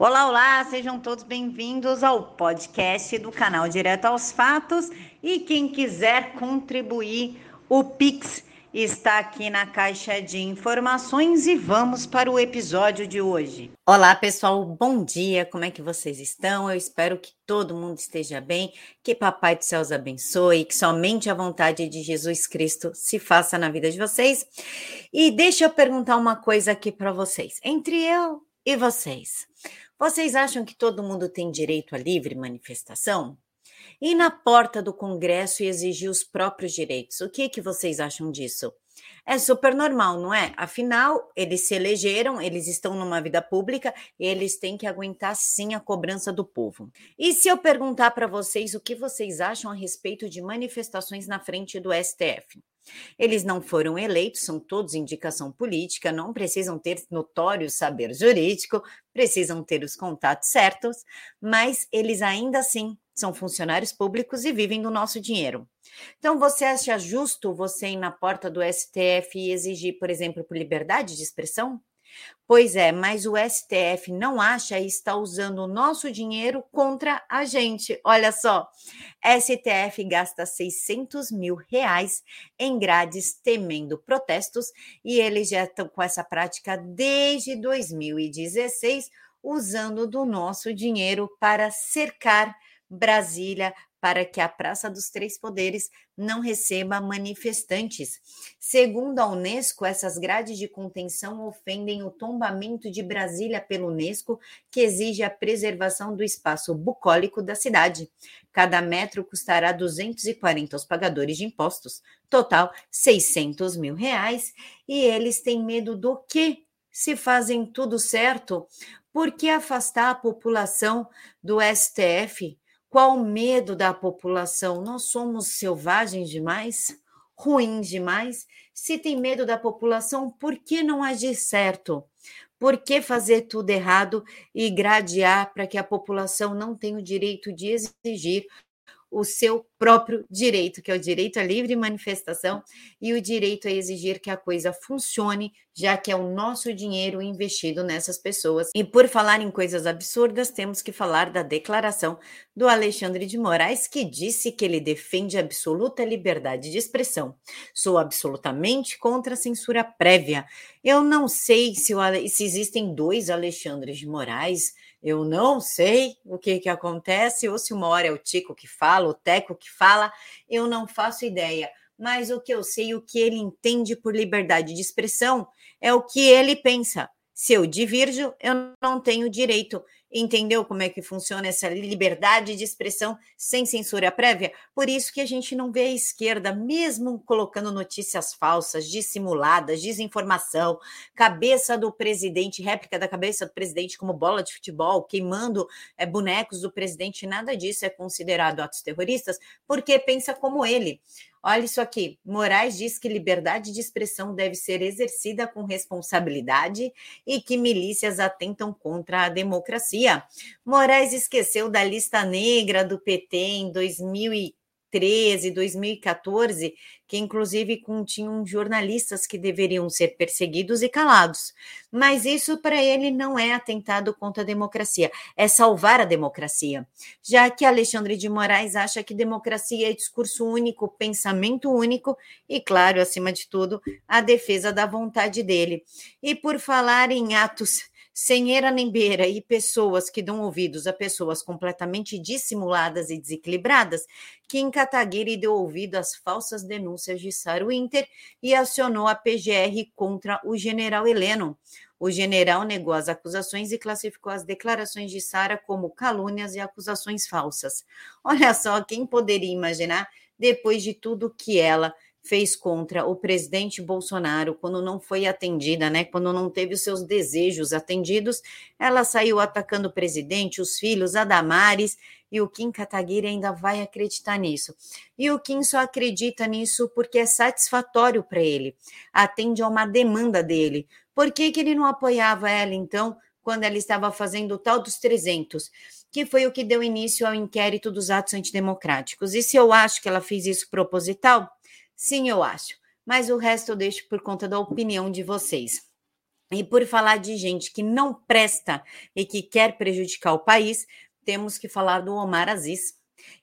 Olá, olá, sejam todos bem-vindos ao podcast do canal Direto aos Fatos. E quem quiser contribuir, o Pix está aqui na caixa de informações e vamos para o episódio de hoje. Olá, pessoal, bom dia. Como é que vocês estão? Eu espero que todo mundo esteja bem, que Papai do Céu os abençoe, que somente a vontade de Jesus Cristo se faça na vida de vocês. E deixa eu perguntar uma coisa aqui para vocês. Entre eu e vocês, vocês acham que todo mundo tem direito à livre manifestação? E na porta do Congresso exigir os próprios direitos. O que que vocês acham disso? É super normal, não é? Afinal, eles se elegeram, eles estão numa vida pública e eles têm que aguentar sim a cobrança do povo. E se eu perguntar para vocês o que vocês acham a respeito de manifestações na frente do STF? Eles não foram eleitos, são todos indicação política, não precisam ter notório saber jurídico, precisam ter os contatos certos, mas eles ainda assim são funcionários públicos e vivem do nosso dinheiro. Então, você acha justo você ir na porta do STF e exigir, por exemplo, por liberdade de expressão? Pois é, mas o STF não acha e está usando o nosso dinheiro contra a gente. Olha só, STF gasta 600 mil reais em grades temendo protestos e eles já estão com essa prática desde 2016, usando do nosso dinheiro para cercar Brasília, para que a Praça dos Três Poderes não receba manifestantes. Segundo a Unesco, essas grades de contenção ofendem o tombamento de Brasília pelo Unesco, que exige a preservação do espaço bucólico da cidade. Cada metro custará 240 aos pagadores de impostos, total 600 mil reais. E eles têm medo do quê? Se fazem tudo certo, por que afastar a população do STF? Qual o medo da população? Nós somos selvagens demais? Ruins demais? Se tem medo da população, por que não agir certo? Por que fazer tudo errado e gradear para que a população não tenha o direito de exigir o seu próprio direito, que é o direito à livre manifestação e o direito a exigir que a coisa funcione, já que é o nosso dinheiro investido nessas pessoas. E por falar em coisas absurdas, temos que falar da declaração do Alexandre de Moraes, que disse que ele defende absoluta liberdade de expressão. Sou absolutamente contra a censura prévia. Eu não sei se, o, se existem dois Alexandres de Moraes eu não sei o que, que acontece, ou se uma hora é o Tico que fala, o Teco que fala, eu não faço ideia. Mas o que eu sei, o que ele entende por liberdade de expressão, é o que ele pensa. Se eu divirjo, eu não tenho direito Entendeu como é que funciona essa liberdade de expressão sem censura prévia? Por isso que a gente não vê a esquerda, mesmo colocando notícias falsas, dissimuladas, desinformação, cabeça do presidente, réplica da cabeça do presidente como bola de futebol, queimando é, bonecos do presidente, nada disso é considerado atos terroristas, porque pensa como ele. Olha isso aqui. Moraes diz que liberdade de expressão deve ser exercida com responsabilidade e que milícias atentam contra a democracia. Moraes esqueceu da lista negra do PT em 2015 2013, 2014, que inclusive continham jornalistas que deveriam ser perseguidos e calados. Mas isso para ele não é atentado contra a democracia, é salvar a democracia. Já que Alexandre de Moraes acha que democracia é discurso único, pensamento único e, claro, acima de tudo, a defesa da vontade dele. E por falar em atos sem era nem beira e pessoas que dão ouvidos a pessoas completamente dissimuladas e desequilibradas, Kim Kataguiri deu ouvido às falsas denúncias de Sara Winter e acionou a PGR contra o general Heleno. O general negou as acusações e classificou as declarações de Sara como calúnias e acusações falsas. Olha só, quem poderia imaginar, depois de tudo que ela fez contra o presidente Bolsonaro quando não foi atendida, né? Quando não teve os seus desejos atendidos, ela saiu atacando o presidente, os filhos, a Damares, e o Kim Kataguiri ainda vai acreditar nisso. E o Kim só acredita nisso porque é satisfatório para ele, atende a uma demanda dele. Por que, que ele não apoiava ela, então, quando ela estava fazendo o tal dos 300? que foi o que deu início ao inquérito dos atos antidemocráticos. E se eu acho que ela fez isso proposital, Sim, eu acho. Mas o resto eu deixo por conta da opinião de vocês. E por falar de gente que não presta e que quer prejudicar o país, temos que falar do Omar Aziz.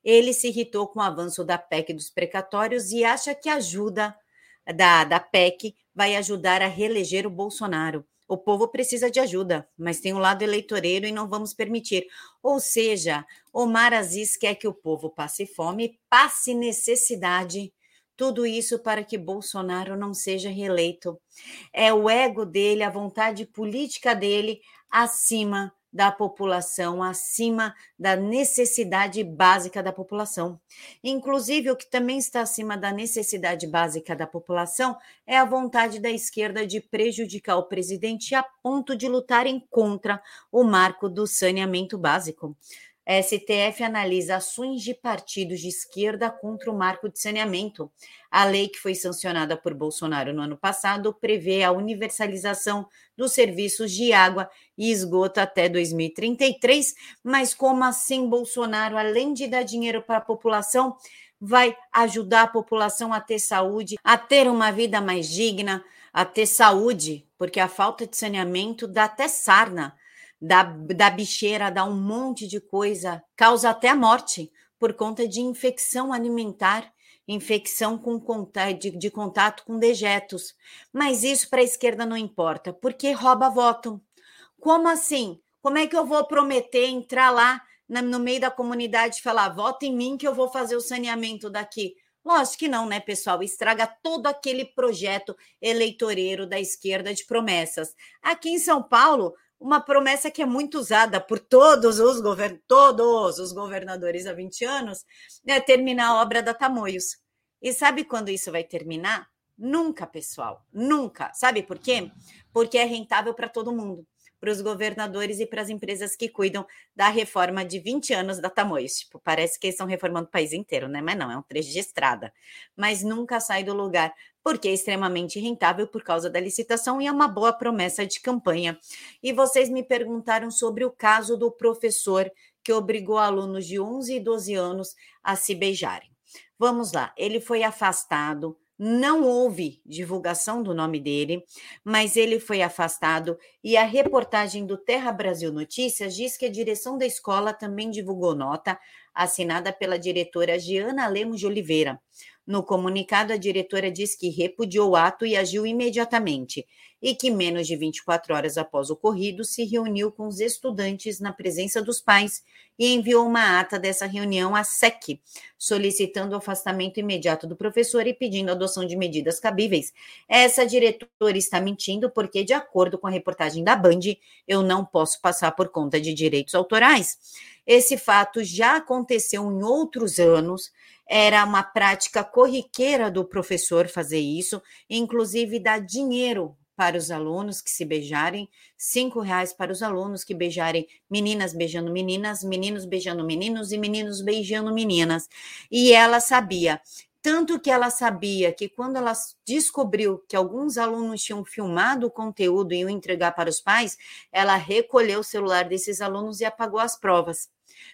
Ele se irritou com o avanço da PEC dos precatórios e acha que a ajuda da, da PEC vai ajudar a reeleger o Bolsonaro. O povo precisa de ajuda, mas tem um lado eleitoreiro e não vamos permitir. Ou seja, Omar Aziz quer que o povo passe fome, passe necessidade tudo isso para que Bolsonaro não seja reeleito. É o ego dele, a vontade política dele acima da população, acima da necessidade básica da população. Inclusive, o que também está acima da necessidade básica da população é a vontade da esquerda de prejudicar o presidente a ponto de lutarem contra o marco do saneamento básico. STF analisa ações de partidos de esquerda contra o marco de saneamento. A lei que foi sancionada por Bolsonaro no ano passado prevê a universalização dos serviços de água e esgoto até 2033, mas como assim Bolsonaro, além de dar dinheiro para a população, vai ajudar a população a ter saúde, a ter uma vida mais digna, a ter saúde, porque a falta de saneamento dá até sarna da, da bicheira, dá um monte de coisa, causa até a morte por conta de infecção alimentar, infecção com de, de contato com dejetos. Mas isso para a esquerda não importa, porque rouba voto. Como assim? Como é que eu vou prometer entrar lá no meio da comunidade e falar, vota em mim que eu vou fazer o saneamento daqui? Lógico que não, né, pessoal? Estraga todo aquele projeto eleitoreiro da esquerda de promessas. Aqui em São Paulo, uma promessa que é muito usada por todos os, govern todos os governadores há 20 anos, é terminar a obra da Tamoios. E sabe quando isso vai terminar? Nunca, pessoal, nunca. Sabe por quê? Porque é rentável para todo mundo, para os governadores e para as empresas que cuidam da reforma de 20 anos da Tamoios. Tipo, parece que eles estão reformando o país inteiro, né? Mas não, é um trecho de estrada. Mas nunca sai do lugar porque é extremamente rentável por causa da licitação e é uma boa promessa de campanha. E vocês me perguntaram sobre o caso do professor que obrigou alunos de 11 e 12 anos a se beijarem. Vamos lá, ele foi afastado, não houve divulgação do nome dele, mas ele foi afastado e a reportagem do Terra Brasil Notícias diz que a direção da escola também divulgou nota assinada pela diretora Giana Lemos de Oliveira. No comunicado, a diretora diz que repudiou o ato e agiu imediatamente, e que menos de 24 horas após o ocorrido se reuniu com os estudantes na presença dos pais e enviou uma ata dessa reunião à SEC, solicitando o afastamento imediato do professor e pedindo a adoção de medidas cabíveis. Essa diretora está mentindo porque, de acordo com a reportagem da Band, eu não posso passar por conta de direitos autorais. Esse fato já aconteceu em outros anos era uma prática corriqueira do professor fazer isso, inclusive dar dinheiro para os alunos que se beijarem, cinco reais para os alunos que beijarem meninas beijando meninas, meninos beijando meninos e meninos beijando meninas. E ela sabia. Tanto que ela sabia que quando ela descobriu que alguns alunos tinham filmado o conteúdo e o entregar para os pais, ela recolheu o celular desses alunos e apagou as provas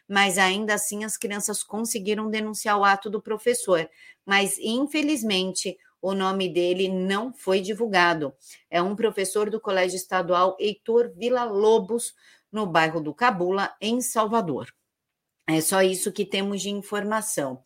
mas ainda assim as crianças conseguiram denunciar o ato do professor. Mas, infelizmente, o nome dele não foi divulgado. É um professor do Colégio Estadual Heitor Vila Lobos, no bairro do Cabula, em Salvador. É só isso que temos de informação.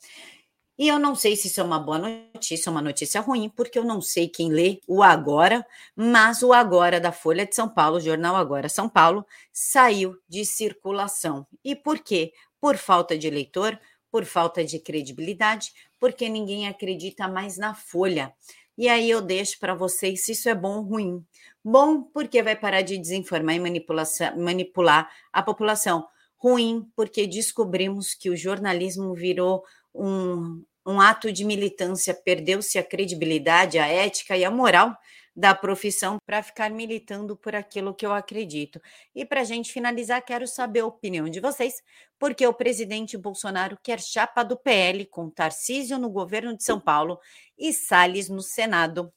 E eu não sei se isso é uma boa notícia ou uma notícia ruim, porque eu não sei quem lê o Agora, mas o Agora da Folha de São Paulo, o jornal Agora São Paulo, saiu de circulação. E por quê? Por falta de leitor, por falta de credibilidade, porque ninguém acredita mais na Folha. E aí eu deixo para vocês se isso é bom ou ruim. Bom, porque vai parar de desinformar e manipular a população. Ruim, porque descobrimos que o jornalismo virou um, um ato de militância, perdeu-se a credibilidade, a ética e a moral da profissão para ficar militando por aquilo que eu acredito. E para a gente finalizar, quero saber a opinião de vocês, porque o presidente Bolsonaro quer chapa do PL com Tarcísio no governo de São Paulo e Salles no Senado. O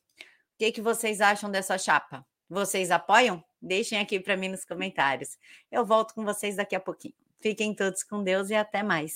que, que vocês acham dessa chapa? Vocês apoiam? Deixem aqui para mim nos comentários. Eu volto com vocês daqui a pouquinho. Fiquem todos com Deus e até mais.